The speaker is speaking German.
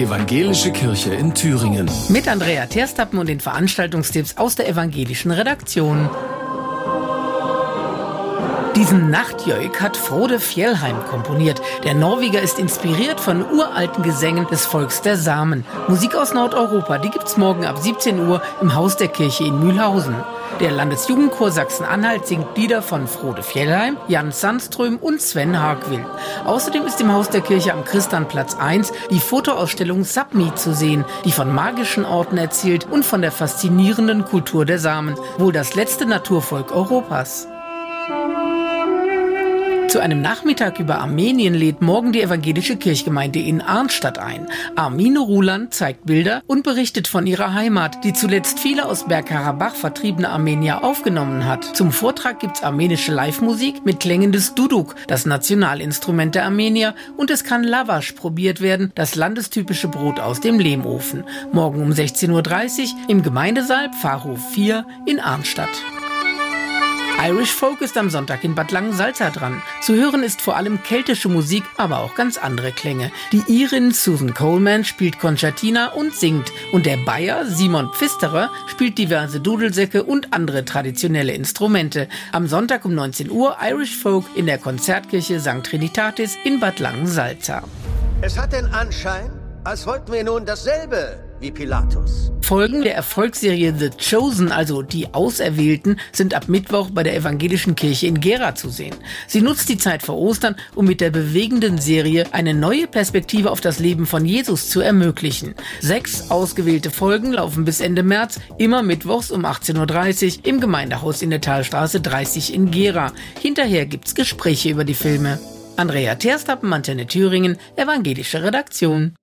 Evangelische Kirche in Thüringen. Mit Andrea Terstappen und den Veranstaltungstipps aus der evangelischen Redaktion. Diesen Nachtjöik hat Frode Fjellheim komponiert. Der Norweger ist inspiriert von uralten Gesängen des Volks der Samen. Musik aus Nordeuropa, die gibt's morgen ab 17 Uhr im Haus der Kirche in Mühlhausen. Der Landesjugendchor Sachsen-Anhalt singt Lieder von Frode Fjellheim, Jan Sandström und Sven Hagwill. Außerdem ist im Haus der Kirche am Christianplatz 1 die Fotoausstellung Sapmi zu sehen, die von magischen Orten erzählt und von der faszinierenden Kultur der Samen, wohl das letzte Naturvolk Europas. Zu einem Nachmittag über Armenien lädt morgen die evangelische Kirchgemeinde in Arnstadt ein. Armine Ruland zeigt Bilder und berichtet von ihrer Heimat, die zuletzt viele aus Bergkarabach vertriebene Armenier aufgenommen hat. Zum Vortrag gibt's armenische Live-Musik mit Klängen des Duduk, das Nationalinstrument der Armenier, und es kann Lavash probiert werden, das landestypische Brot aus dem Lehmofen. Morgen um 16.30 Uhr im Gemeindesaal Pfarrhof 4 in Arnstadt. Irish Folk ist am Sonntag in Bad Langensalza dran. Zu hören ist vor allem keltische Musik, aber auch ganz andere Klänge. Die Irin Susan Coleman spielt Concertina und singt und der Bayer Simon Pfisterer spielt diverse Dudelsäcke und andere traditionelle Instrumente. Am Sonntag um 19 Uhr Irish Folk in der Konzertkirche St. Trinitatis in Bad Langensalza. Es hat den Anschein, als wollten wir nun dasselbe wie Pilatus. Folgen der Erfolgsserie The Chosen, also die Auserwählten, sind ab Mittwoch bei der evangelischen Kirche in Gera zu sehen. Sie nutzt die Zeit vor Ostern, um mit der bewegenden Serie eine neue Perspektive auf das Leben von Jesus zu ermöglichen. Sechs ausgewählte Folgen laufen bis Ende März, immer mittwochs um 18.30 Uhr im Gemeindehaus in der Talstraße 30 in Gera. Hinterher gibt's Gespräche über die Filme. Andrea Terstappen, Antenne Thüringen, evangelische Redaktion.